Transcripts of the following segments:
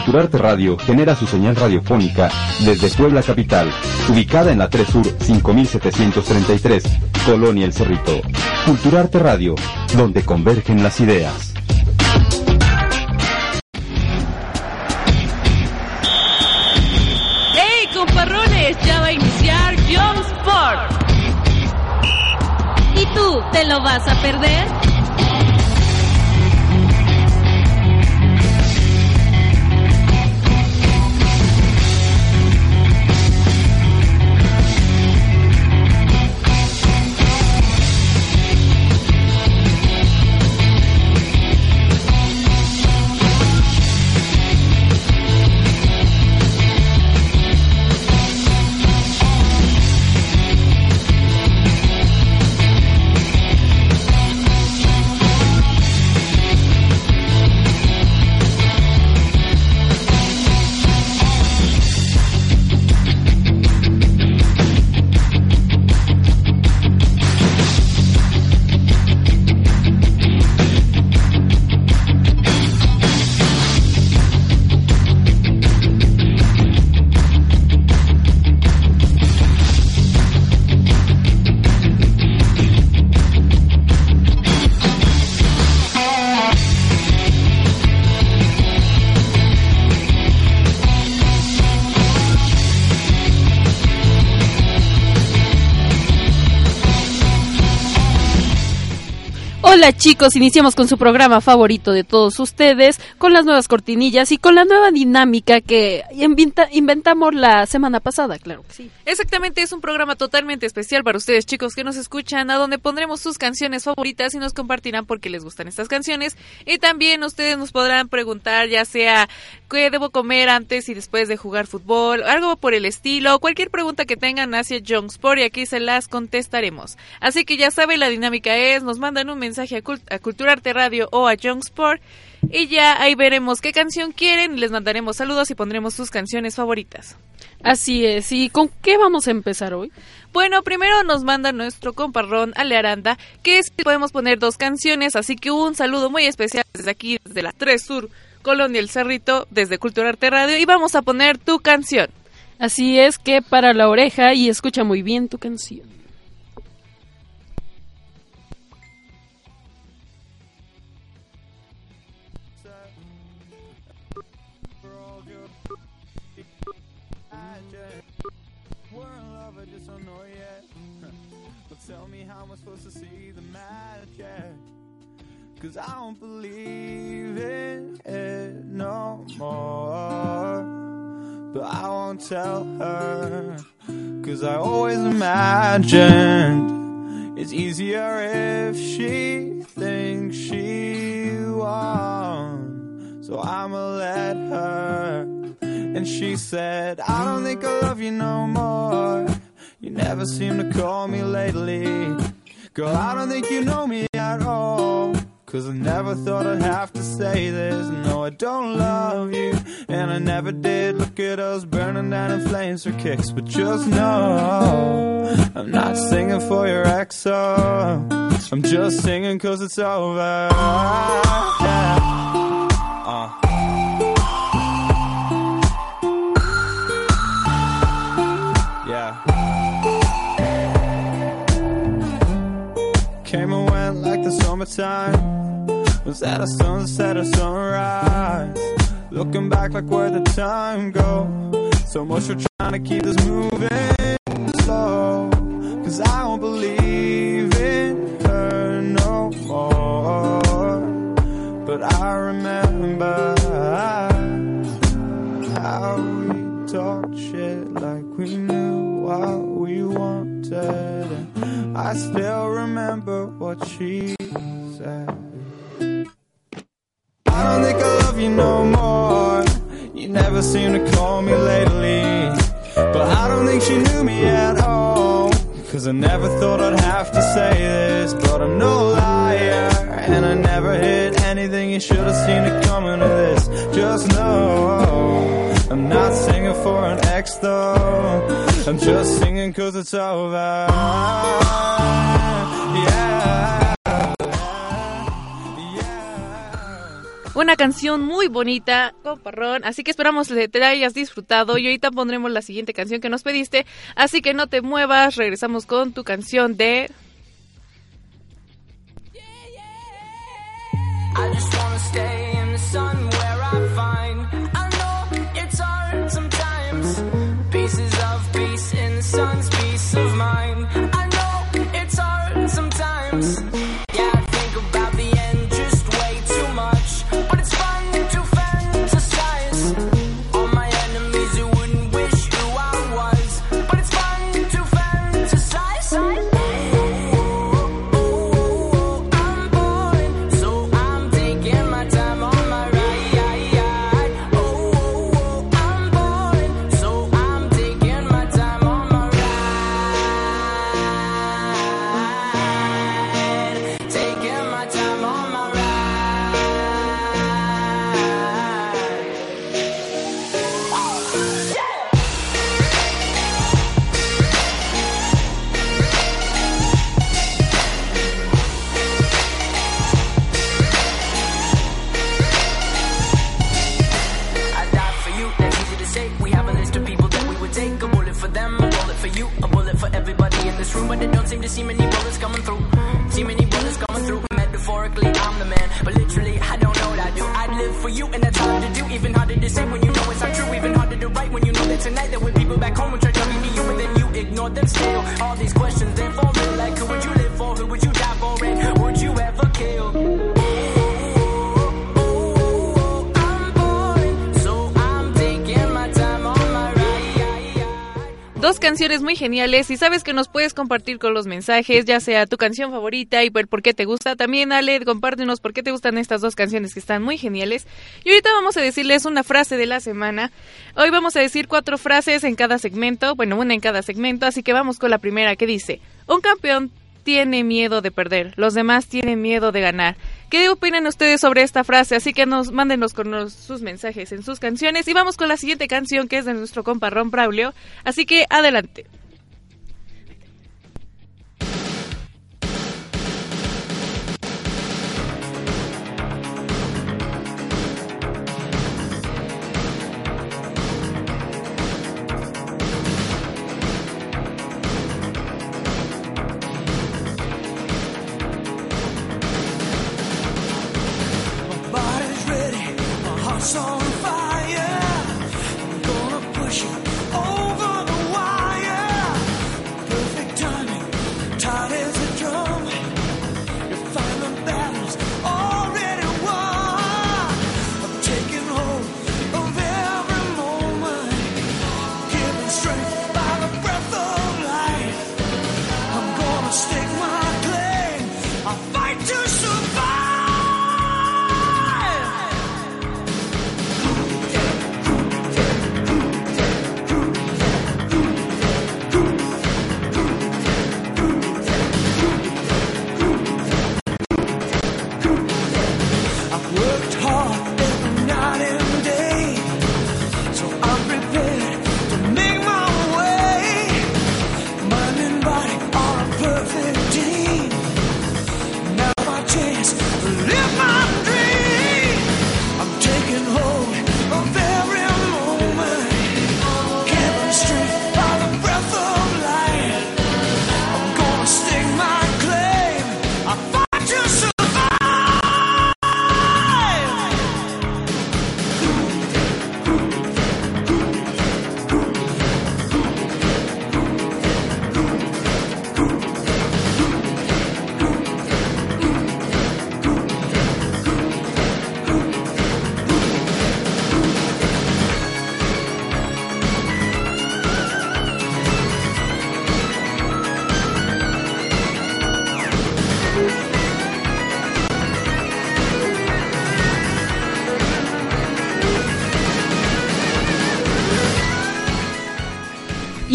Culturarte Radio genera su señal radiofónica desde Puebla Capital, ubicada en la 3 Sur 5733, Colonia El Cerrito. Culturarte Radio, donde convergen las ideas. ¡Hey, comparrones! Ya va a iniciar Young Sport. ¿Y tú, te lo vas a perder? Hola chicos, iniciamos con su programa favorito de todos ustedes, con las nuevas cortinillas y con la nueva dinámica que inventamos la semana pasada, claro que sí. Exactamente, es un programa totalmente especial para ustedes chicos que nos escuchan, a donde pondremos sus canciones favoritas y nos compartirán por qué les gustan estas canciones. Y también ustedes nos podrán preguntar ya sea qué debo comer antes y después de jugar fútbol, algo por el estilo, cualquier pregunta que tengan hacia Young Sport y aquí se las contestaremos. Así que ya saben, la dinámica es, nos mandan un mensaje a, Cultura Culturarte Radio o a Young Sport. Y ya ahí veremos qué canción quieren y les mandaremos saludos y pondremos sus canciones favoritas. Así es, ¿y con qué vamos a empezar hoy? Bueno, primero nos manda nuestro comparrón Ale Aranda, que es, podemos poner dos canciones, así que un saludo muy especial desde aquí, desde la 3 Sur, Colonia El Cerrito, desde Culturarte Radio, y vamos a poner tu canción. Así es que para la oreja y escucha muy bien tu canción. Cause I don't believe in it no more. But I won't tell her. Cause I always imagined it's easier if she thinks she won. So I'ma let her. And she said, I don't think I love you no more. You never seem to call me lately. Girl, I don't think you know me at all. Cause I never thought I'd have to say this. No, I don't love you. And I never did. Look at us burning down in flames for kicks. But just know, I'm not singing for your ex. I'm just singing cause it's over. Yeah. Uh. Yeah. Came and went like the summertime was at a sunset or sunrise. Looking back like where the time go. So much for trying to keep this moving slow. Cause I don't believe in her no more. But I remember how we talked shit like we knew what we wanted. And I still remember what she said. No more. You never seem to call me lately. But I don't think she knew me at all. Cause I never thought I'd have to say this. But I'm no liar. And I never hid anything. You should have seen it coming to this. Just know. I'm not singing for an ex though. I'm just singing cause it's over. Yeah. Una canción muy bonita, comparrón. Así que esperamos que te hayas disfrutado. Y ahorita pondremos la siguiente canción que nos pediste. Así que no te muevas. Regresamos con tu canción de. This room. But it don't seem to see many bullets coming through. See many bullets coming through. Metaphorically, I'm the man, but literally, I don't know what I do. I'd live for you, and that's hard to do. Even harder to say when you know it's not true. Even harder to write when you know that tonight there were people back home who tried to you, and then you ignore them still. All these questions, they're for real. Like, who would you Dos canciones muy geniales y sabes que nos puedes compartir con los mensajes, ya sea tu canción favorita y por qué te gusta. También, Ale, compártenos por qué te gustan estas dos canciones que están muy geniales. Y ahorita vamos a decirles una frase de la semana. Hoy vamos a decir cuatro frases en cada segmento, bueno, una en cada segmento, así que vamos con la primera que dice, un campeón tiene miedo de perder, los demás tienen miedo de ganar. ¿Qué opinan ustedes sobre esta frase? Así que nos mándenos con sus mensajes en sus canciones y vamos con la siguiente canción que es de nuestro compa Ron Braulio. Así que adelante.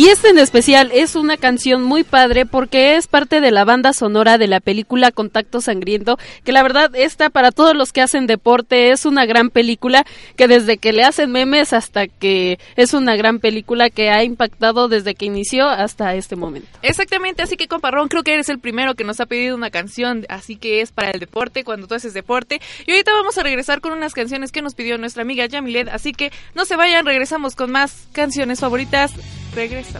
Y este en especial es una canción muy padre porque es parte de la banda sonora de la película Contacto Sangriento, que la verdad esta para todos los que hacen deporte es una gran película que desde que le hacen memes hasta que es una gran película que ha impactado desde que inició hasta este momento. Exactamente, así que comparrón, creo que eres el primero que nos ha pedido una canción, así que es para el deporte, cuando tú haces deporte. Y ahorita vamos a regresar con unas canciones que nos pidió nuestra amiga Yamilet, así que no se vayan, regresamos con más canciones favoritas. Regresamos.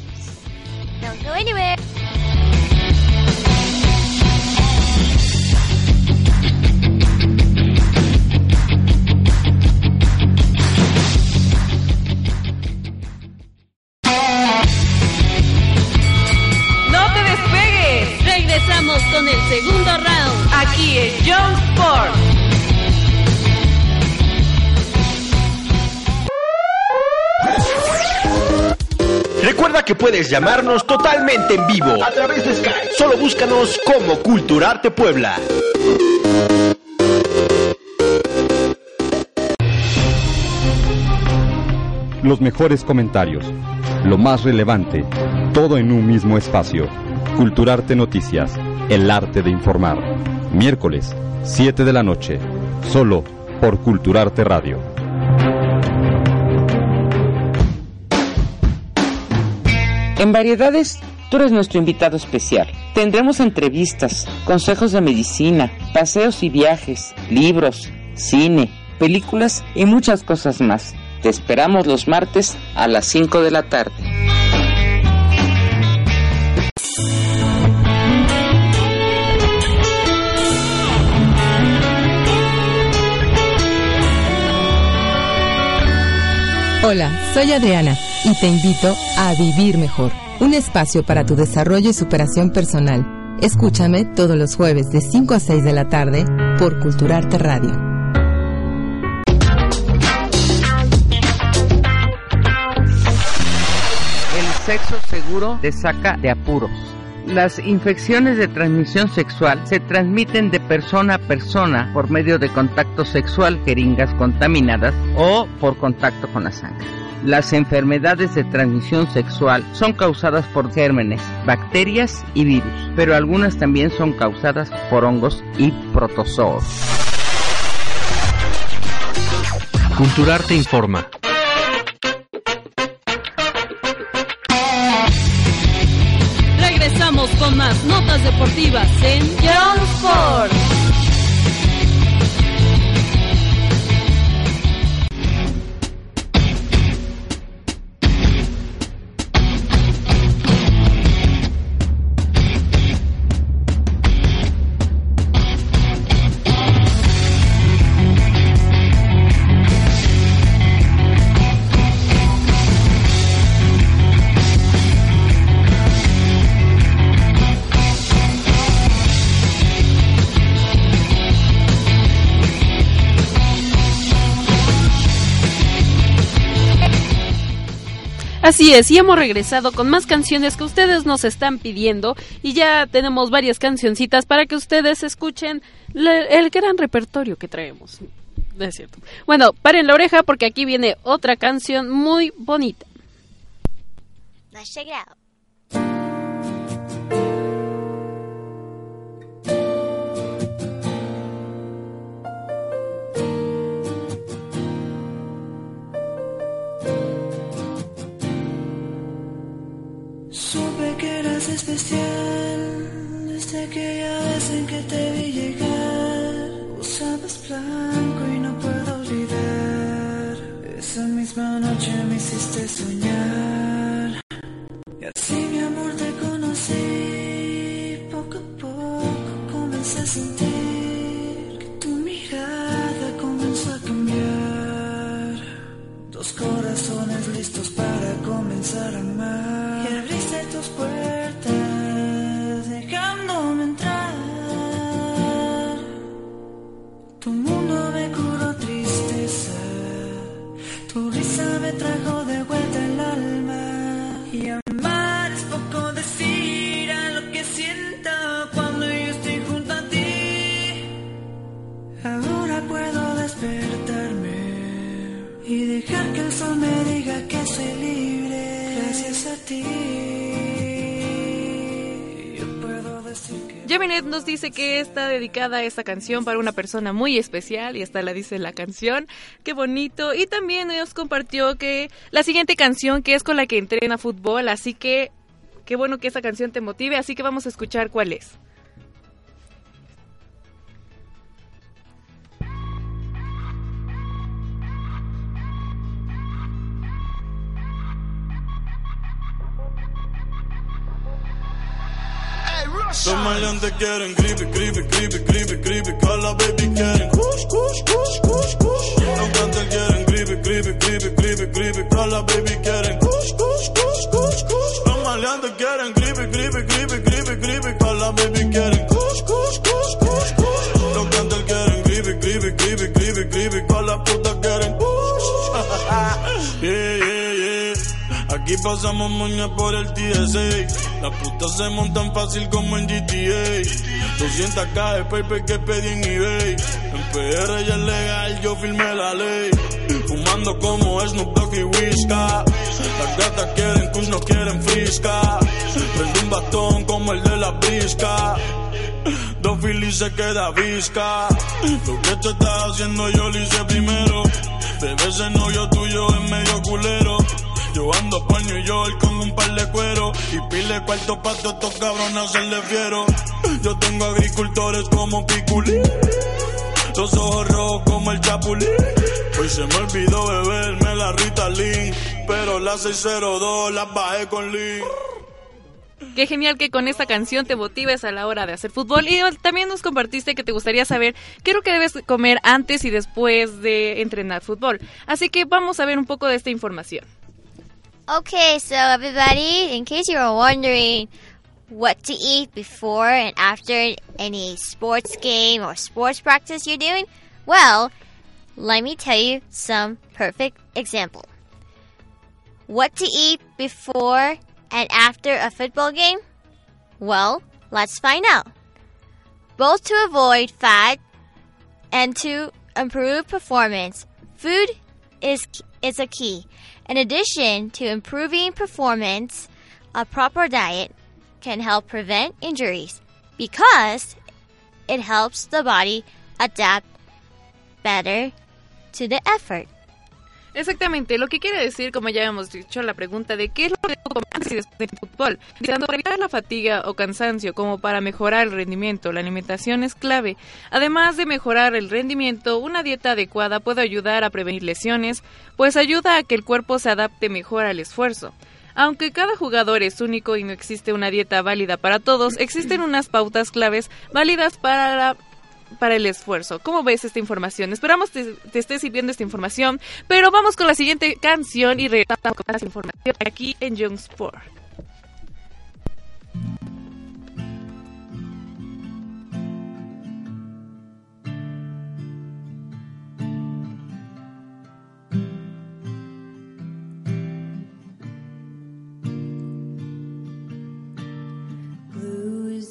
Don't go anywhere. ¡No te despegues! Regresamos con el segundo round. Aquí es John Sport. Recuerda que puedes llamarnos totalmente en vivo a través de Skype. Solo búscanos como Culturarte Puebla. Los mejores comentarios, lo más relevante, todo en un mismo espacio. Culturarte Noticias, el arte de informar. Miércoles, 7 de la noche, solo por Culturarte Radio. En Variedades, tú eres nuestro invitado especial. Tendremos entrevistas, consejos de medicina, paseos y viajes, libros, cine, películas y muchas cosas más. Te esperamos los martes a las 5 de la tarde. Hola, soy Adriana y te invito a Vivir Mejor, un espacio para tu desarrollo y superación personal. Escúchame todos los jueves de 5 a 6 de la tarde por Culturarte Radio. El sexo seguro te saca de apuros. Las infecciones de transmisión sexual se transmiten de persona a persona por medio de contacto sexual, jeringas contaminadas o por contacto con la sangre. Las enfermedades de transmisión sexual son causadas por gérmenes, bacterias y virus, pero algunas también son causadas por hongos y protozoos. Culturarte informa. Con más notas deportivas en Young Sport. Así es, y hemos regresado con más canciones que ustedes nos están pidiendo y ya tenemos varias cancioncitas para que ustedes escuchen el gran repertorio que traemos. No es cierto. Bueno, paren la oreja porque aquí viene otra canción muy bonita. Let's especial desde aquella vez en que te vi llegar. Usabas blanco y no puedo olvidar. Esa misma noche me hiciste soñar. Y así mi amor te conocí. Poco a poco comencé a sentir que tu mirada comenzó a cambiar. Dos corazones listos para comenzar a Jaminet nos dice que está dedicada esta canción para una persona muy especial y hasta la dice la canción. Qué bonito. Y también nos compartió que la siguiente canción que es con la que entrena fútbol, así que qué bueno que esa canción te motive, así que vamos a escuchar cuál es. Los maleantes quieren creepy, creepy, creepy, creepy, creepy. Que la baby quieren kush, kush, kush, kush, kush. Los cantantes quieren creepy, creepy, creepy, creepy, creepy. Que la baby quieren kush, kush, kush, kush, kush. Los maleantes quieren creepy, creepy, creepy, creepy, creepy. Que la baby quieren kush, kush, kush, kush, kush. Los cantantes quieren creepy, creepy, creepy, creepy, creepy. Que la puta quieren kush. yeah, yeah, yeah. Aquí pasamos moña por el TSA. Las putas se montan fácil como en GTA. 200k de paper que pedí en eBay. En PR ya es legal, yo firmé la ley. Fumando como Snoop Dogg y Whisca. Las gatas quieren kush, no quieren frisca. Prende un bastón como el de la brisca. Dos filis se queda visca. Lo que tú estás haciendo yo lo hice primero. Bebé ese novio tuyo es medio culero. Yo ando pa' New York con un par de cuero y pile cuarto pa' todos estos cabrones hacerle fiero. Yo tengo agricultores como Piculín, los ojos rojos como el Chapulín. Hoy se me olvidó beberme la Rita Lin, pero la 602 la bajé con Lin. Qué genial que con esta canción te motives a la hora de hacer fútbol. Y también nos compartiste que te gustaría saber qué es lo que debes comer antes y después de entrenar fútbol. Así que vamos a ver un poco de esta información. Okay, so everybody, in case you were wondering what to eat before and after any sports game or sports practice you're doing, well, let me tell you some perfect example. What to eat before and after a football game? Well, let's find out. Both to avoid fat and to improve performance, food is is a key. In addition to improving performance, a proper diet can help prevent injuries because it helps the body adapt better to the effort. Exactamente, lo que quiere decir, como ya hemos dicho, la pregunta de qué es lo que debo comer y después del fútbol. Tanto para evitar la fatiga o cansancio como para mejorar el rendimiento, la alimentación es clave. Además de mejorar el rendimiento, una dieta adecuada puede ayudar a prevenir lesiones, pues ayuda a que el cuerpo se adapte mejor al esfuerzo. Aunque cada jugador es único y no existe una dieta válida para todos, existen unas pautas claves válidas para la para el esfuerzo. ¿Cómo ves esta información? Esperamos te, te esté sirviendo esta información, pero vamos con la siguiente canción y regresamos con más información aquí en Young Sport.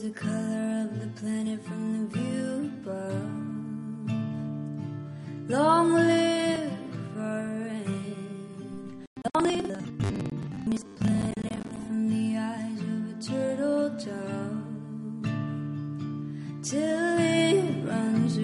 The color of the planet from the view above. Long live our reign. Long live the this planet from the eyes of a turtle dove. Till it runs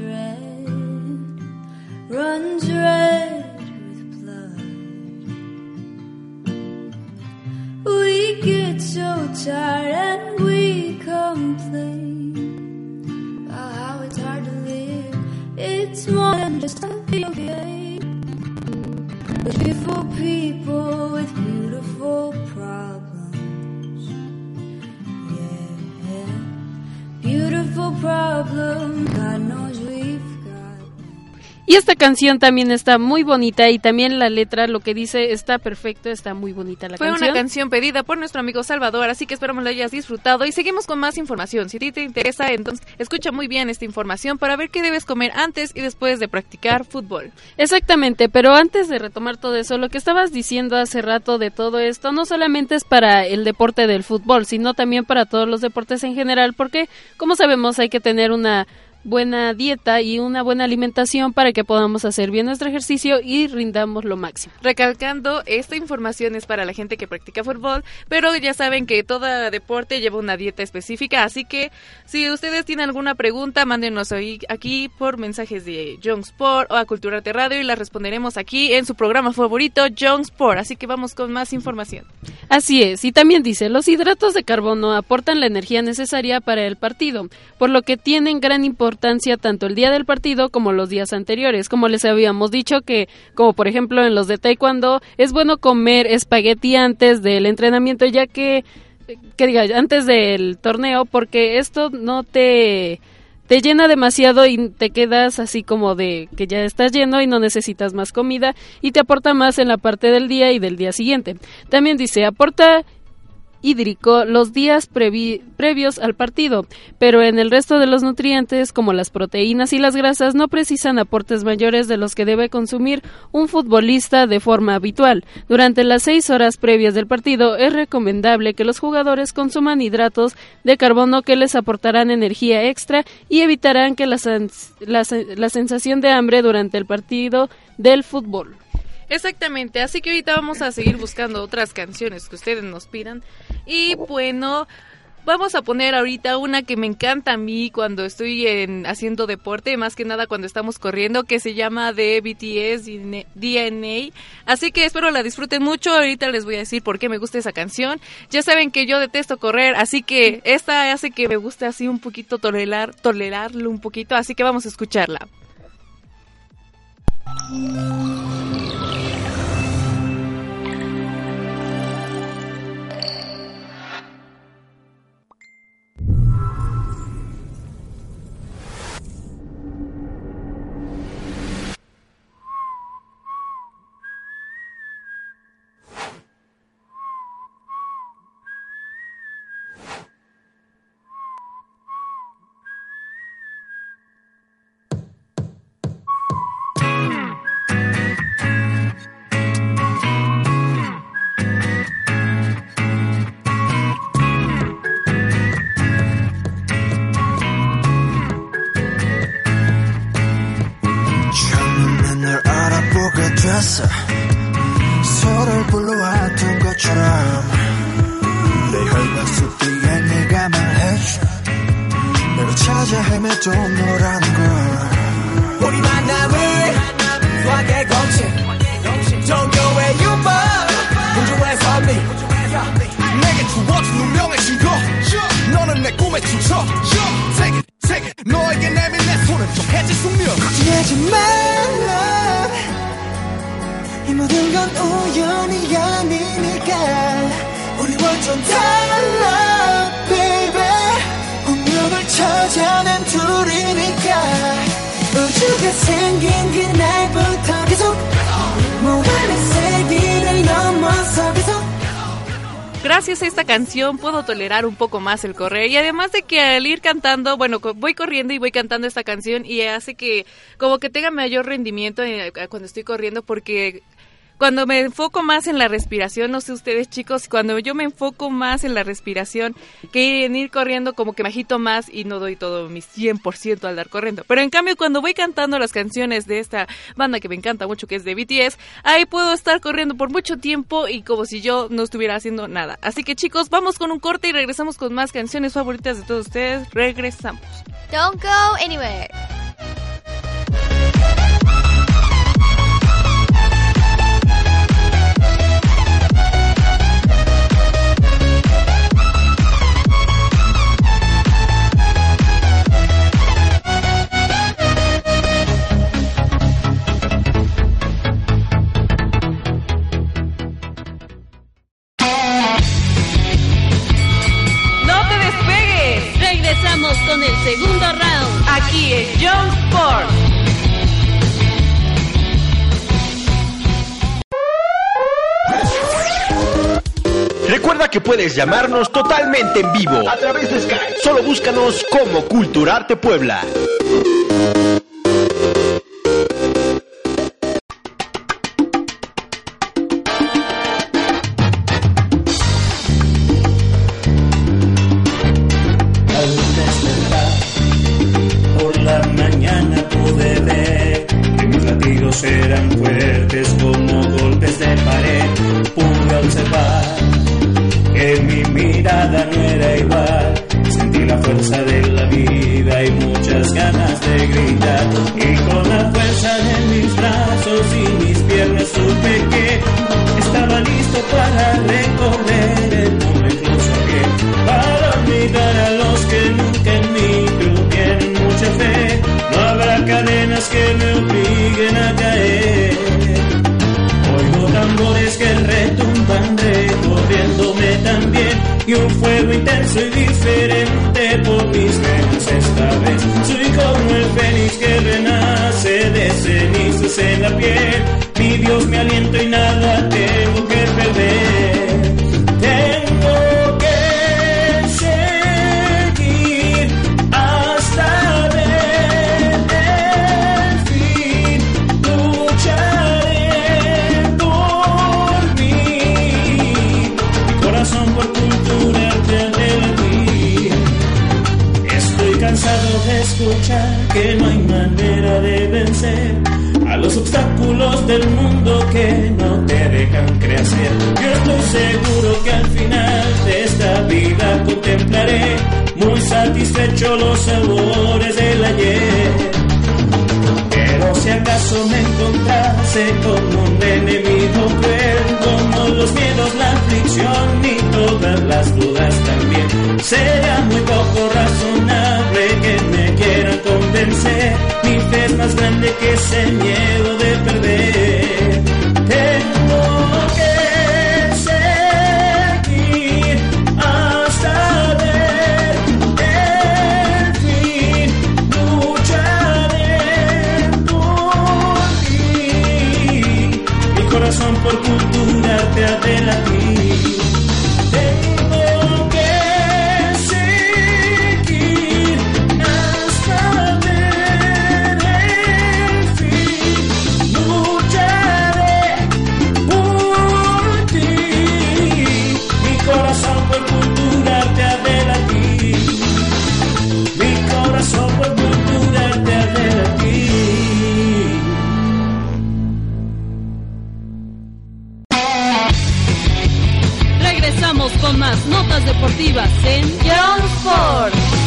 canción también está muy bonita y también la letra, lo que dice, está perfecto, está muy bonita la Fue canción. una canción pedida por nuestro amigo Salvador, así que esperamos la hayas disfrutado y seguimos con más información. Si a ti te interesa, entonces escucha muy bien esta información para ver qué debes comer antes y después de practicar fútbol. Exactamente, pero antes de retomar todo eso, lo que estabas diciendo hace rato de todo esto no solamente es para el deporte del fútbol, sino también para todos los deportes en general, porque como sabemos hay que tener una buena dieta y una buena alimentación para que podamos hacer bien nuestro ejercicio y rindamos lo máximo. Recalcando, esta información es para la gente que practica fútbol, pero ya saben que todo deporte lleva una dieta específica, así que si ustedes tienen alguna pregunta, mándenos ahí, aquí por mensajes de Young Sport o a Culturarte Radio y las responderemos aquí en su programa favorito, Young Sport. Así que vamos con más información. Así es, y también dice, los hidratos de carbono aportan la energía necesaria para el partido, por lo que tienen gran importancia tanto el día del partido como los días anteriores. Como les habíamos dicho que, como por ejemplo en los de taekwondo, es bueno comer espagueti antes del entrenamiento, ya que, que diga, antes del torneo, porque esto no te te llena demasiado y te quedas así como de que ya estás lleno y no necesitas más comida y te aporta más en la parte del día y del día siguiente. También dice, aporta hídrico los días previ- previos al partido, pero en el resto de los nutrientes como las proteínas y las grasas no precisan aportes mayores de los que debe consumir un futbolista de forma habitual. Durante las seis horas previas del partido es recomendable que los jugadores consuman hidratos de carbono que les aportarán energía extra y evitarán que la, sen- la sensación de hambre durante el partido del fútbol. Exactamente, así que ahorita vamos a seguir buscando otras canciones que ustedes nos pidan. Y bueno, vamos a poner ahorita una que me encanta a mí cuando estoy en, haciendo deporte, más que nada cuando estamos corriendo, que se llama de BTS DNA. Así que espero la disfruten mucho. Ahorita les voy a decir por qué me gusta esa canción. Ya saben que yo detesto correr, así que esta hace que me guste así un poquito tolerar, tolerarlo un poquito, así que vamos a escucharla. Música 됐어. 서로를 불러왔던 것처럼. 내속 뒤에 네가 말해줘 내가 찾아 헤매도 너라는 걸. 우리 만남을 수학의 공식 종교의 유머. 우주의 선미 내게 주어진 운명의 신고 너는 내 꿈의 주처 건 우연이 아니니까 우리 완전 달라 baby 운명을 찾아낸 둘이니까 우주가 생긴 그날부터 계속 무한의 세기를 넘어서 계속 Gracias a esta canción puedo tolerar un poco más el correr y además de que al ir cantando, bueno, co- voy corriendo y voy cantando esta canción y hace que como que tenga mayor rendimiento eh, cuando estoy corriendo porque cuando me enfoco más en la respiración, no sé ustedes chicos, cuando yo me enfoco más en la respiración que en ir corriendo como que me agito más y no doy todo mi 100% al dar corriendo. Pero en cambio cuando voy cantando las canciones de esta banda que me encanta mucho que es de BTS, ahí puedo estar corriendo por mucho tiempo y como si yo no estuviera haciendo nada. Así que chicos, vamos con un corte y regresamos con más canciones favoritas de todos ustedes. Regresamos. Don't go anywhere. Puedes llamarnos totalmente en vivo a través de Skype. Solo búscanos como Culturarte Puebla. Escuchar que no hay manera de vencer a los obstáculos del mundo que no te dejan crecer. Yo estoy seguro que al final de esta vida contemplaré muy satisfecho los sabores del ayer. Pero si acaso me encontrase con un enemigo cruel, como los miedos, la aflicción y todas las dudas también, será muy poco razonable convencer. Mi fe es más grande que ese miedo de perder. Tengo que seguir hasta ver el fin. Lucharé por ti. Mi corazón por cultura te Regresamos con más notas deportivas en Young Sport.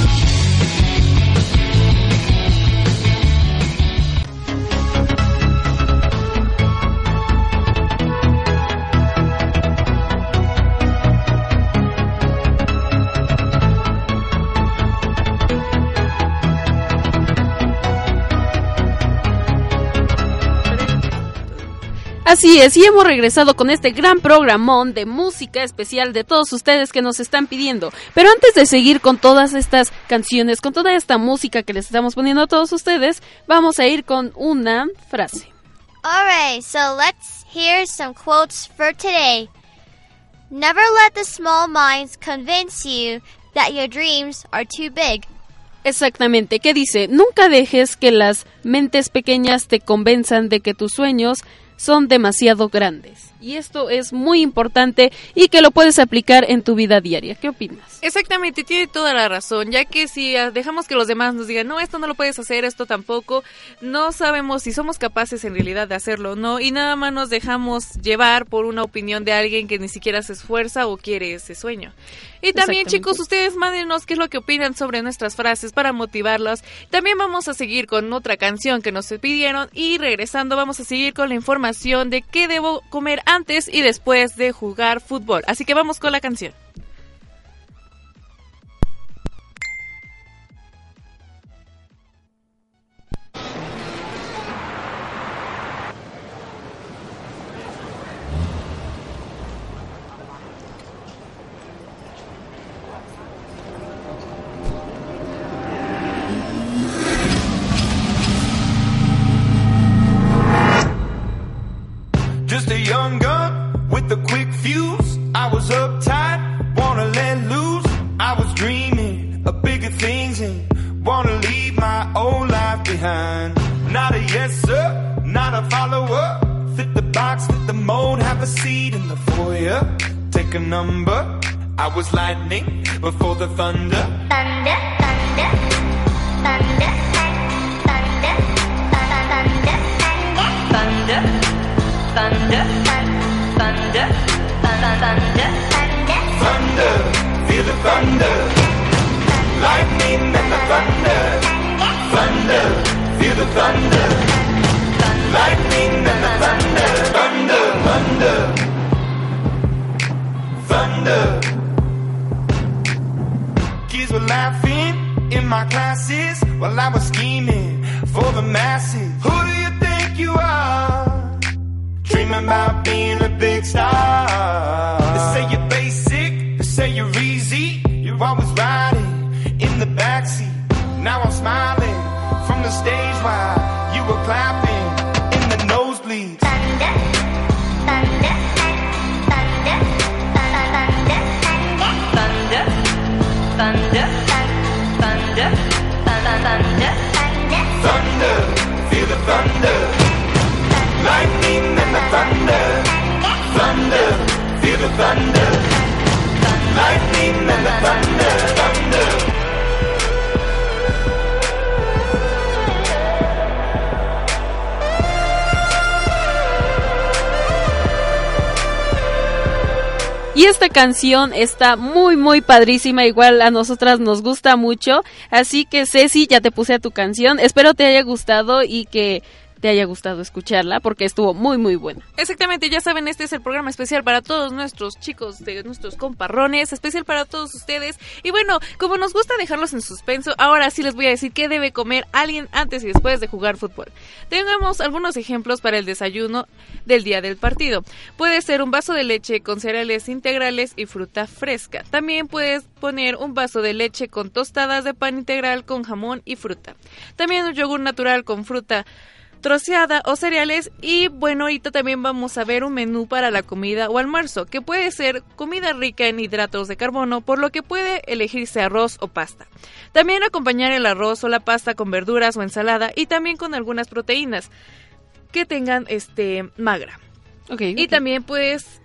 Así es, y hemos regresado con este gran programón de música especial de todos ustedes que nos están pidiendo. Pero antes de seguir con todas estas canciones, con toda esta música que les estamos poniendo a todos ustedes, vamos a ir con una frase. Alright, so let's hear some quotes for today. Never let the small minds convince you that your dreams are too big. Exactamente, ¿qué dice? Nunca dejes que las mentes pequeñas te convenzan de que tus sueños son demasiado grandes. Y esto es muy importante y que lo puedes aplicar en tu vida diaria. ¿Qué opinas? Exactamente, tiene toda la razón, ya que si ah, dejamos que los demás nos digan, no, esto no lo puedes hacer, esto tampoco, no sabemos si somos capaces en realidad de hacerlo o no, y nada más nos dejamos llevar por una opinión de alguien que ni siquiera se esfuerza o quiere ese sueño. Y también, chicos, ustedes mándenos qué es lo que opinan sobre nuestras frases para motivarlos. También vamos a seguir con otra canción que nos pidieron y regresando vamos a seguir con la información de qué debo comer antes y después de jugar fútbol. Así que vamos con la canción. Esta canción está muy, muy padrísima. Igual a nosotras nos gusta mucho. Así que, Ceci, ya te puse a tu canción. Espero te haya gustado y que te haya gustado escucharla porque estuvo muy, muy buena. Exactamente, ya saben, este es el programa especial para todos nuestros chicos, de nuestros comparrones, especial para todos ustedes. Y bueno, como nos gusta dejarlos en suspenso, ahora sí les voy a decir qué debe comer alguien antes y después de jugar fútbol. Tengamos algunos ejemplos para el desayuno del día del partido. Puede ser un vaso de leche con cereales integrales y fruta fresca. También puedes poner un vaso de leche con tostadas de pan integral con jamón y fruta. También un yogur natural con fruta troceada o cereales y bueno ahorita también vamos a ver un menú para la comida o almuerzo que puede ser comida rica en hidratos de carbono por lo que puede elegirse arroz o pasta también acompañar el arroz o la pasta con verduras o ensalada y también con algunas proteínas que tengan este magra y también pues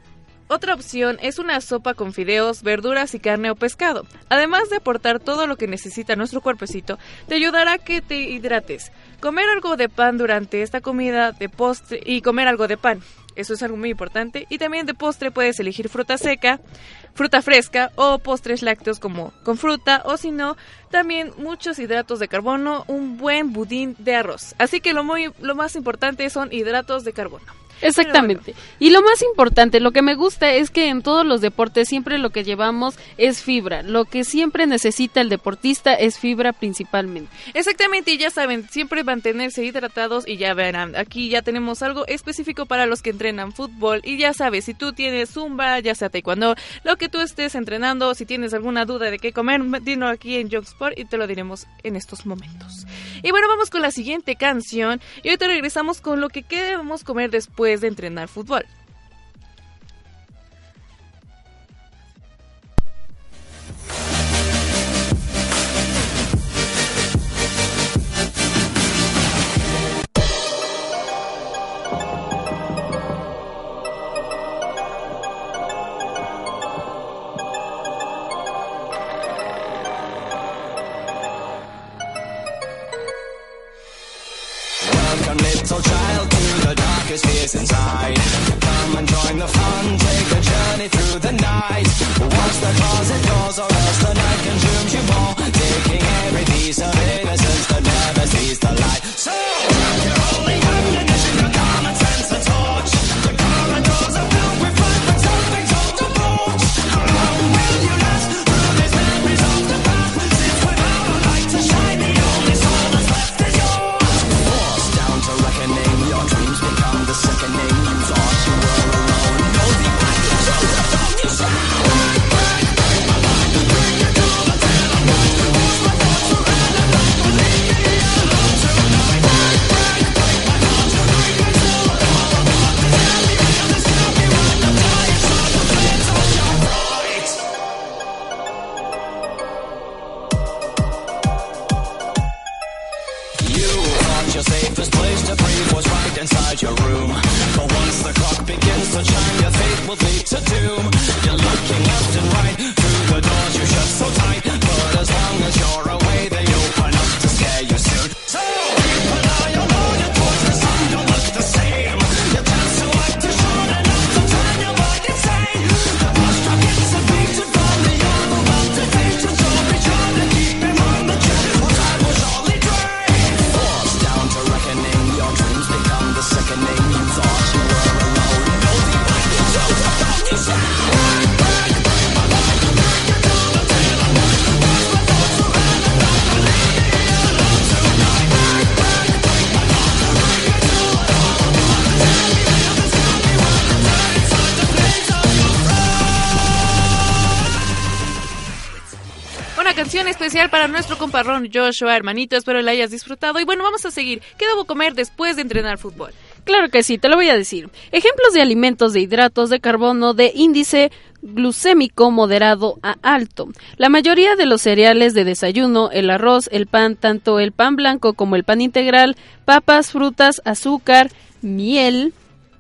otra opción es una sopa con fideos, verduras y carne o pescado. Además de aportar todo lo que necesita nuestro cuerpecito, te ayudará a que te hidrates. Comer algo de pan durante esta comida de postre y comer algo de pan. Eso es algo muy importante. Y también de postre puedes elegir fruta seca, fruta fresca o postres lácteos como con fruta o si no, también muchos hidratos de carbono, un buen budín de arroz. Así que lo, muy, lo más importante son hidratos de carbono. Exactamente. Y lo más importante, lo que me gusta es que en todos los deportes siempre lo que llevamos es fibra. Lo que siempre necesita el deportista es fibra principalmente. Exactamente, y ya saben, siempre mantenerse hidratados y ya verán, aquí ya tenemos algo específico para los que entrenan fútbol y ya sabes, si tú tienes zumba, ya sea taekwondo, lo que tú estés entrenando, si tienes alguna duda de qué comer, dino aquí en Jog Sport y te lo diremos en estos momentos. Y bueno, vamos con la siguiente canción y ahorita regresamos con lo que qué debemos comer después de entrenar fútbol. Darkest inside. Come and join the fun, take a journey through the night. Watch the closet doors, or else the night consumes you more. Taking every piece of innocence that never sees the light. So, para nuestro comparrón Joshua, hermanito. Espero la hayas disfrutado. Y bueno, vamos a seguir. ¿Qué debo comer después de entrenar fútbol? Claro que sí, te lo voy a decir. Ejemplos de alimentos de hidratos de carbono de índice glucémico moderado a alto. La mayoría de los cereales de desayuno, el arroz, el pan, tanto el pan blanco como el pan integral, papas, frutas, azúcar, miel.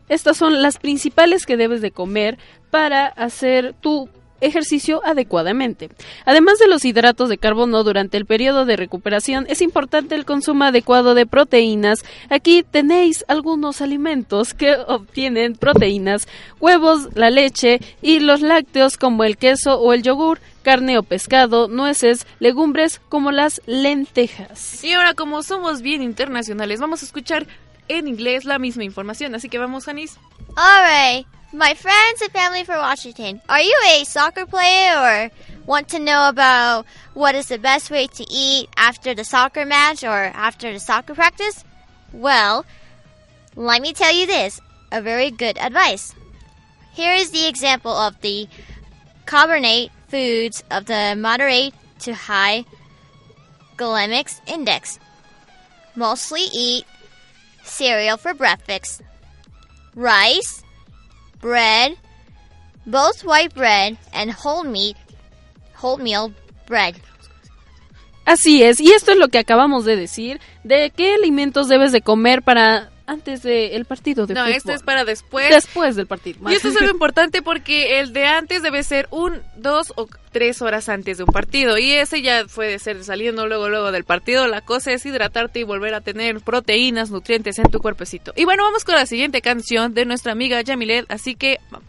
Estas son las principales que debes de comer para hacer tu ejercicio adecuadamente. Además de los hidratos de carbono durante el periodo de recuperación, es importante el consumo adecuado de proteínas. Aquí tenéis algunos alimentos que obtienen proteínas, huevos, la leche y los lácteos como el queso o el yogur, carne o pescado, nueces, legumbres como las lentejas. Y ahora, como somos bien internacionales, vamos a escuchar en inglés la misma información. Así que vamos, Janice. Alright, my friends and family from Washington, are you a soccer player or want to know about what is the best way to eat after the soccer match or after the soccer practice? Well, let me tell you this a very good advice. Here is the example of the carbonate foods of the moderate to high glycemic index. Mostly eat cereal for breakfast, rice, bread, both white bread and whole meat, wholemeal bread. Así es, y esto es lo que acabamos de decir, de qué alimentos debes de comer para antes del partido de No, fútbol. este es para después. Después del partido. Y esto es algo importante porque el de antes debe ser un, dos o tres horas antes de un partido. Y ese ya puede ser saliendo luego, luego del partido. La cosa es hidratarte y volver a tener proteínas, nutrientes en tu cuerpecito. Y bueno, vamos con la siguiente canción de nuestra amiga Yamilet. Así que vamos.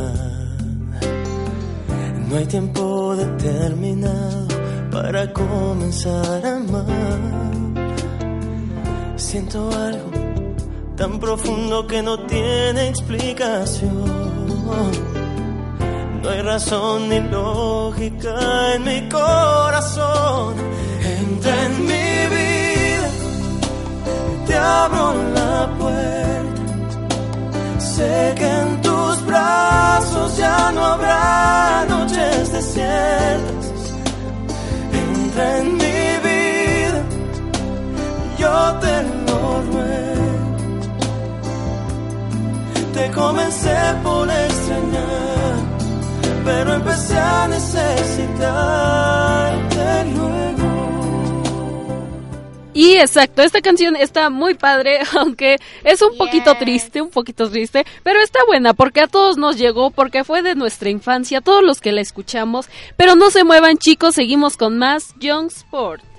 no hay tiempo determinado para comenzar a amar. Siento algo tan profundo que no tiene explicación. No hay razón ni lógica en mi corazón. Entra en mi vida, te abro la puerta. Sé que brazos ya no habrá noches desiertas. Entra en mi vida, yo te lo ruego. Te comencé por extrañar, pero empecé a necesitarte luego. Y exacto, esta canción está muy padre, aunque es un poquito triste, un poquito triste, pero está buena porque a todos nos llegó, porque fue de nuestra infancia, todos los que la escuchamos. Pero no se muevan chicos, seguimos con más Young Sport.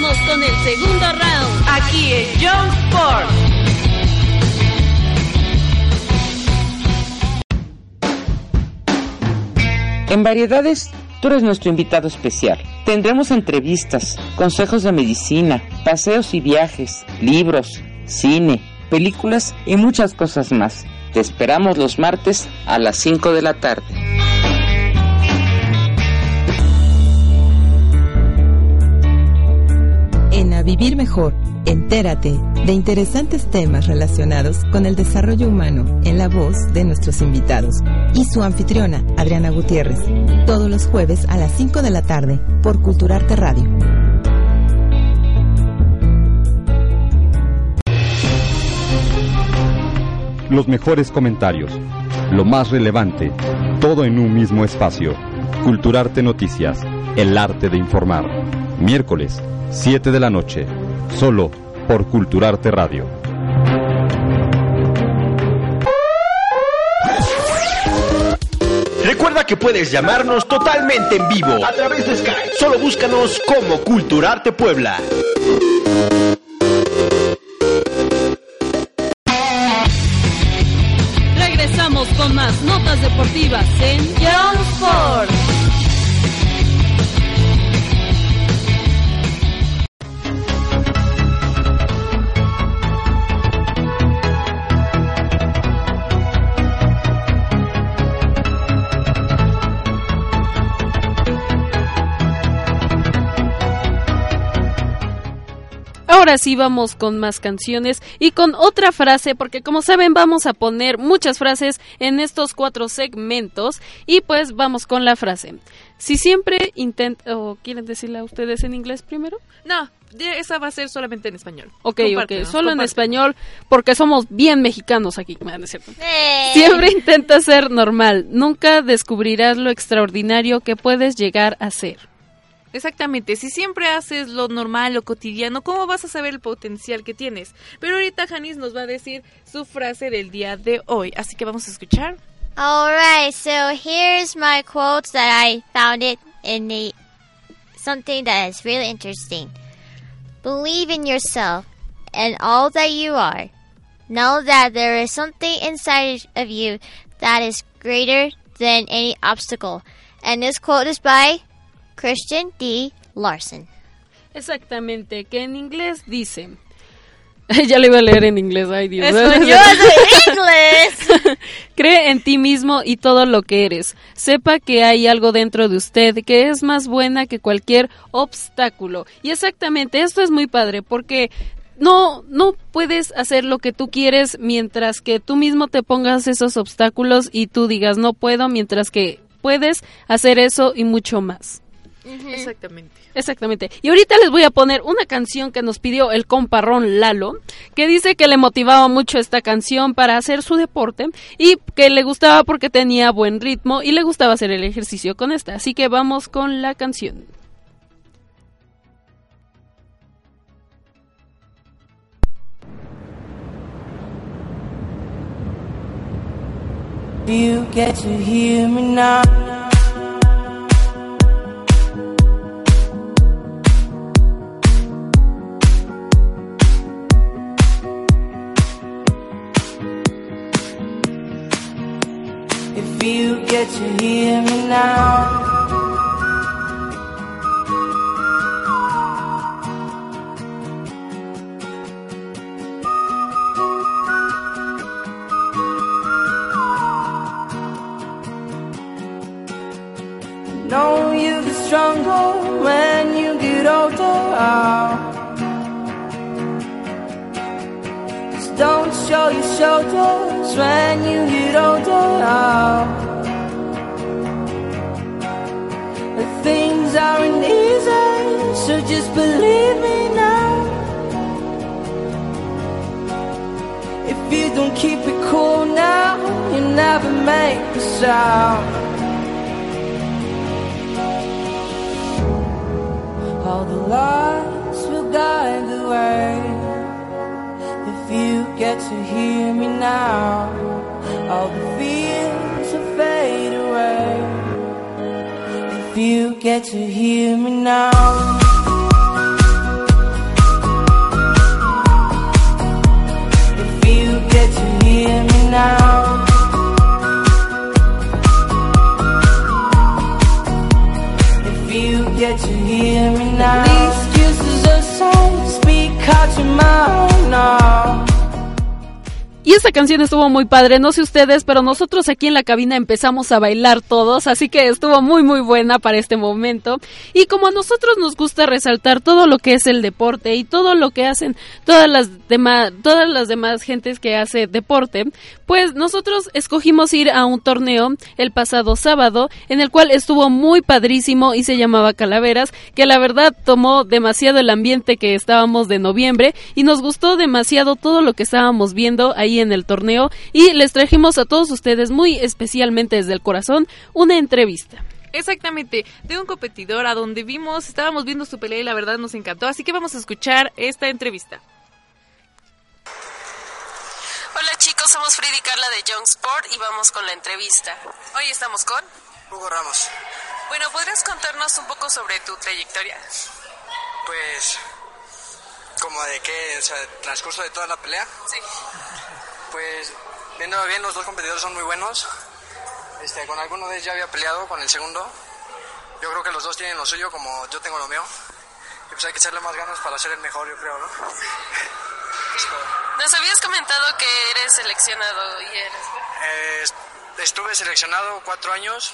Con el segundo round. Aquí en Young Sport. En Variedades, tú eres nuestro invitado especial. Tendremos entrevistas, consejos de medicina, paseos y viajes, libros, cine, películas y muchas cosas más. Te esperamos los martes a las 5 de la tarde. En vivir mejor. Entérate de interesantes temas relacionados con el desarrollo humano en la voz de nuestros invitados y su anfitriona, Adriana Gutiérrez, todos los jueves a las 5 de la tarde por Culturarte Radio. Los mejores comentarios, lo más relevante, todo en un mismo espacio. Culturarte Noticias, el arte de informar. Miércoles, 7 de la noche, solo por Culturarte Radio. Recuerda que puedes llamarnos totalmente en vivo a través de Skype. Solo búscanos como Culturarte Puebla. Regresamos con más notas deportivas en Young Sport. Ahora sí vamos con más canciones y con otra frase, porque como saben vamos a poner muchas frases en estos cuatro segmentos y pues vamos con la frase. Si siempre intenta... ¿O quieren decirla ustedes en inglés primero? No, esa va a ser solamente en español. Ok, ok, Compártenos, solo en español, porque somos bien mexicanos aquí. No es cierto. Siempre intenta ser normal, nunca descubrirás lo extraordinario que puedes llegar a ser. Exactamente, si siempre haces lo normal, lo cotidiano, ¿cómo vas a saber el potencial que tienes? Pero ahorita Janis nos va a decir su frase del día de hoy, así que vamos a escuchar. Alright, so here's my quotes that I found it in the something that is really interesting. Believe in yourself and all that you are. Know that there is something inside of you that is greater than any obstacle. And this quote is by Christian D. Larson. Exactamente, que en inglés dice... ya le iba a leer en inglés, ay Dios. Español de inglés. Cree en ti mismo y todo lo que eres. Sepa que hay algo dentro de usted que es más buena que cualquier obstáculo. Y exactamente, esto es muy padre porque no, no puedes hacer lo que tú quieres mientras que tú mismo te pongas esos obstáculos y tú digas no puedo, mientras que puedes hacer eso y mucho más. Exactamente. Exactamente. Y ahorita les voy a poner una canción que nos pidió el comparrón Lalo, que dice que le motivaba mucho esta canción para hacer su deporte y que le gustaba porque tenía buen ritmo y le gustaba hacer el ejercicio con esta. Así que vamos con la canción. You get to hear me now. You get to hear me now. know you get stronger when you get older. Don't show your shoulders when you get older. The things aren't easy, so just believe me now. If you don't keep it cool now, you never make a sound. All the lights will guide the way. If you get to hear me now, all the fears will fade away. If you get to hear me now. If you get to hear me now. If you get to hear me now. These excuses aside, speak out your mind now. Y esta canción estuvo muy padre, no sé ustedes, pero nosotros aquí en la cabina empezamos a bailar todos, así que estuvo muy muy buena para este momento. Y como a nosotros nos gusta resaltar todo lo que es el deporte y todo lo que hacen todas las demás todas las demás gentes que hace deporte, pues nosotros escogimos ir a un torneo el pasado sábado en el cual estuvo muy padrísimo y se llamaba Calaveras, que la verdad tomó demasiado el ambiente que estábamos de noviembre y nos gustó demasiado todo lo que estábamos viendo ahí en el torneo y les trajimos a todos ustedes muy especialmente desde el corazón una entrevista. Exactamente, de un competidor a donde vimos, estábamos viendo su pelea y la verdad nos encantó, así que vamos a escuchar esta entrevista. Hola chicos, somos Frida y Carla de Young Sport y vamos con la entrevista. Hoy estamos con Hugo Ramos. Bueno, ¿podrías contarnos un poco sobre tu trayectoria? Pues, como de qué, o sea, transcurso de toda la pelea. Sí. Pues, viendo bien, los dos competidores son muy buenos. Este, con alguno de ellos ya había peleado, con el segundo. Yo creo que los dos tienen lo suyo, como yo tengo lo mío. Y pues hay que echarle más ganas para ser el mejor, yo creo, ¿no? Nos habías comentado que eres seleccionado y eres... Eh, estuve seleccionado cuatro años.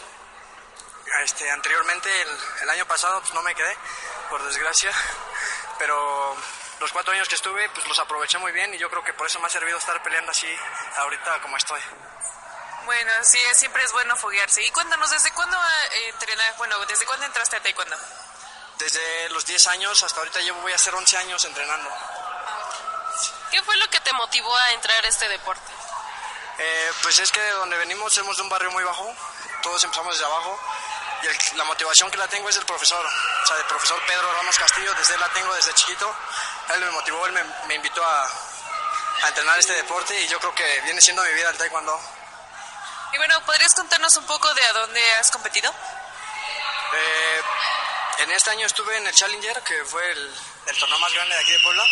Este, anteriormente, el, el año pasado, pues no me quedé, por desgracia. Pero los cuatro años que estuve, pues los aproveché muy bien y yo creo que por eso me ha servido estar peleando así ahorita como estoy. Bueno, sí, siempre es bueno foguearse. Y cuéntanos, ¿desde cuándo eh, entrenas? Bueno, ¿desde cuándo entraste a taekwondo? Desde los 10 años hasta ahorita llevo, voy a hacer 11 años entrenando. ¿Qué fue lo que te motivó a entrar a este deporte? Eh, pues es que de donde venimos somos de un barrio muy bajo, todos empezamos desde abajo y el- la motivación que la tengo es del profesor, o sea, del profesor Pedro Ramos Castillo, desde él la tengo desde chiquito, él me motivó, él me, me invitó a, a entrenar este deporte y yo creo que viene siendo mi vida el taekwondo. Y bueno, ¿podrías contarnos un poco de a dónde has competido? Eh, en este año estuve en el Challenger, que fue el, el torneo más grande de aquí de Puebla.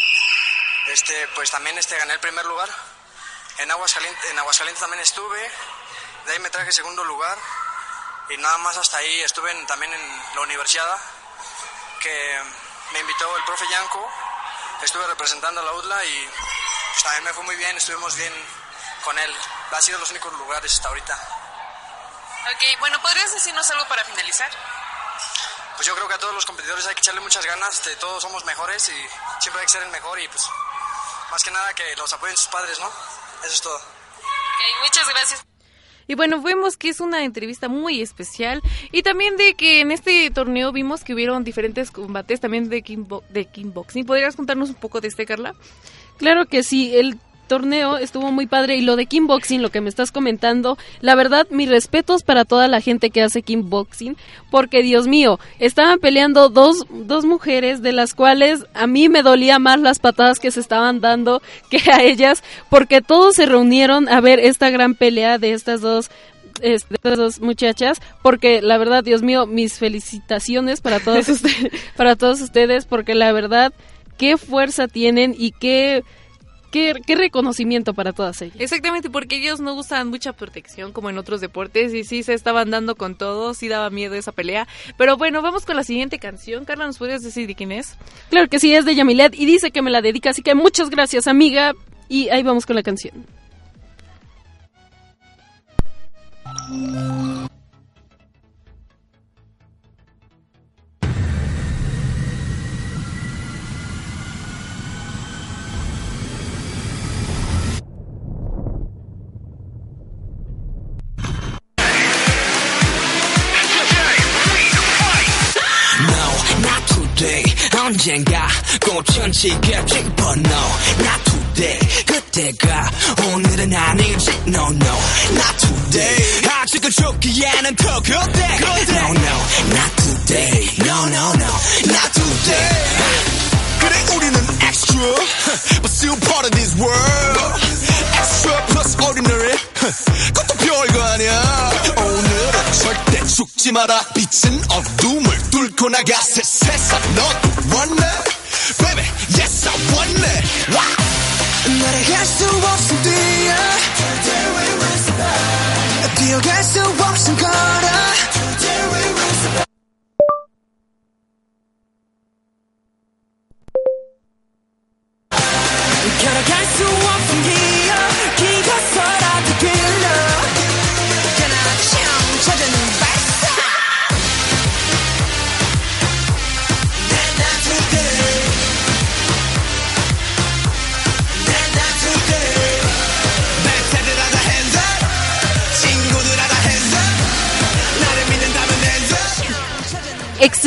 Este, pues también este, gané el primer lugar. En Aguascalientes, en Aguascalientes también estuve. De ahí me traje segundo lugar. Y nada más hasta ahí estuve en- también en la universidad, que me invitó el profe Yanko. Estuve representando a la UDLA y pues, también me fue muy bien, estuvimos bien con él. Ha sido los únicos lugares hasta ahorita. Ok, bueno, ¿podrías decirnos algo para finalizar? Pues yo creo que a todos los competidores hay que echarle muchas ganas, todos somos mejores y siempre hay que ser el mejor y pues más que nada que los apoyen sus padres, ¿no? Eso es todo. Ok, muchas gracias. Y bueno, vemos que es una entrevista muy especial y también de que en este torneo vimos que hubieron diferentes combates también de, kickbo- de kickboxing. ¿Podrías contarnos un poco de este, Carla? Claro que sí, el torneo estuvo muy padre. Y lo de kickboxing, lo que me estás comentando, la verdad, mis respetos para toda la gente que hace kickboxing, porque Dios mío, estaban peleando dos, dos mujeres de las cuales a mí me dolía más las patadas que se estaban dando que a ellas, porque todos se reunieron a ver esta gran pelea de estas dos este, estas dos muchachas porque la verdad Dios mío mis felicitaciones para todos ustedes para todos ustedes porque la verdad qué fuerza tienen y qué qué, qué reconocimiento para todas ellas Exactamente, porque ellos no usan mucha protección como en otros deportes y sí se estaban dando con todo, sí daba miedo esa pelea. Pero bueno, vamos con la siguiente canción. Carla, ¿nos podrías decir de quién es? claro que sí es de Yamilet y dice que me la dedica así que muchas gracias amiga y ahí vamos con la canción 언젠가 꽃은 지겠지, but no, not today. 그때가 오늘은 아니지, no, no, not today. 아직은 죽기에는 더 그때, no, no, not today. No, no, no, not today. 그래 우리는 extra, but still part of this world. Extra plus ordinary, 그것도 별거 아니야. 절대 죽지 마라. 빛은 어둠을 뚫고 나가 새 세상 너도 원해,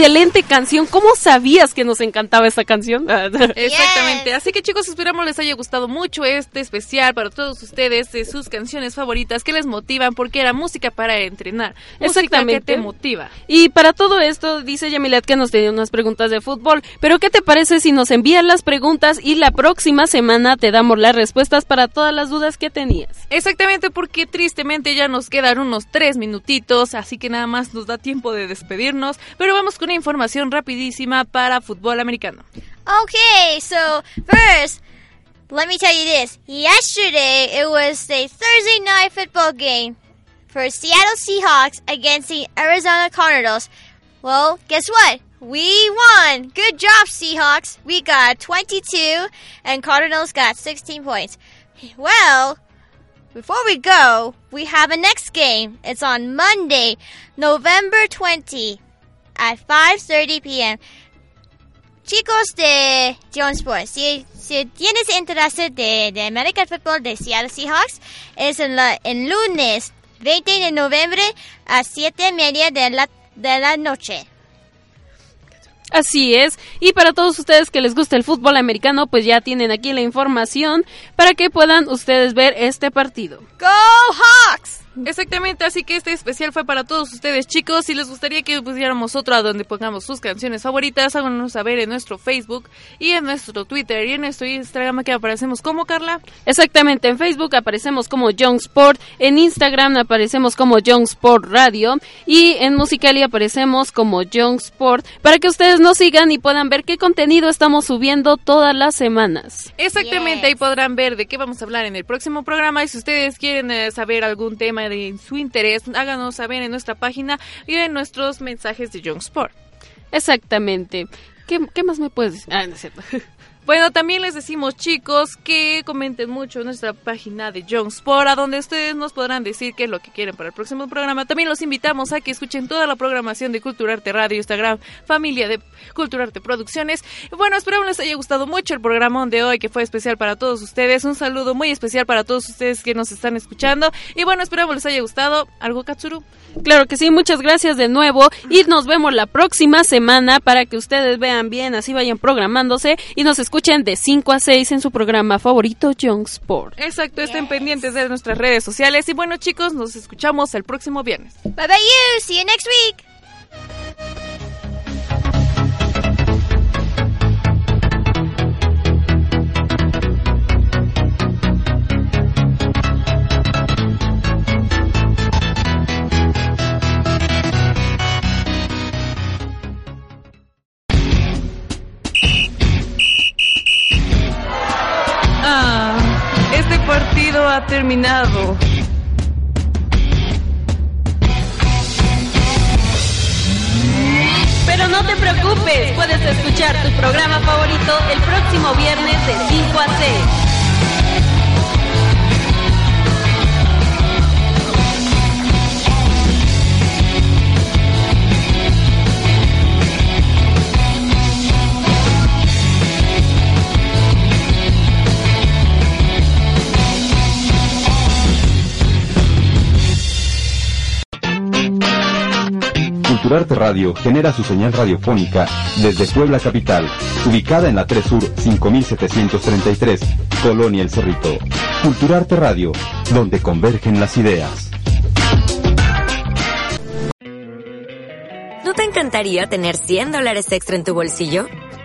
excelente canción. ¿Cómo sabías que nos encantaba esta canción? Exactamente. Así que chicos, esperamos les haya gustado mucho este especial para todos ustedes de sus canciones favoritas que les motivan porque era música para entrenar. Música Exactamente. que te motiva. Y para todo esto, dice Yamilet que nos tenía unas preguntas de fútbol. Pero ¿qué te parece si nos envían las preguntas y la próxima semana te damos las respuestas para todas las dudas que tenías? Exactamente, porque tristemente ya nos quedan unos tres minutitos, así que nada más nos da tiempo de despedirnos. Pero vamos con información rapidísima para fútbol americano. Okay, so first, let me tell you this. Yesterday, it was a Thursday night football game for Seattle Seahawks against the Arizona Cardinals. Well, guess what? We won. Good job, Seahawks. We got 22 and Cardinals got 16 points. Well, before we go, we have a next game. It's on Monday, November 20 at 5:30 p.m. Chicos de Jones Sports, si, si tienes interés de, de American Football de Seattle Seahawks, es en, la, en lunes 20 de noviembre a 7 y media de la, de la noche. Así es. Y para todos ustedes que les gusta el fútbol americano, pues ya tienen aquí la información para que puedan ustedes ver este partido. ¡Go Hawks! Exactamente, así que este especial fue para todos ustedes chicos. Si les gustaría que pusiéramos otro a donde pongamos sus canciones favoritas, háganos saber en nuestro Facebook y en nuestro Twitter y en nuestro Instagram que aparecemos como Carla. Exactamente, en Facebook aparecemos como Young Sport, en Instagram aparecemos como Young Sport Radio y en Musicali aparecemos como Young Sport para que ustedes nos sigan y puedan ver qué contenido estamos subiendo todas las semanas. Exactamente, ahí podrán ver de qué vamos a hablar en el próximo programa y si ustedes quieren eh, saber algún tema de su interés, háganos saber en nuestra página y en nuestros mensajes de Young Sport. Exactamente. ¿Qué, qué más me puedes decir? Ah, no es cierto. Bueno, también les decimos chicos que comenten mucho nuestra página de Young Sport, a donde ustedes nos podrán decir qué es lo que quieren para el próximo programa. También los invitamos a que escuchen toda la programación de Culturarte Radio, Instagram, familia de Culturarte Producciones. Y bueno, esperamos les haya gustado mucho el programa de hoy, que fue especial para todos ustedes. Un saludo muy especial para todos ustedes que nos están escuchando. Y bueno, esperamos les haya gustado. ¿Algo, Katsuru? Claro que sí, muchas gracias de nuevo y nos vemos la próxima semana para que ustedes vean bien, así vayan programándose y nos escuchen de 5 a 6 en su programa favorito Young Sport. Exacto, estén pendientes de nuestras redes sociales y bueno chicos, nos escuchamos el próximo viernes. Bye bye you. See you next week. Radio genera su señal radiofónica desde Puebla Capital, ubicada en la 3 Sur 5733, Colonia El Cerrito. Culturarte Radio, donde convergen las ideas. ¿No te encantaría tener 100 dólares extra en tu bolsillo?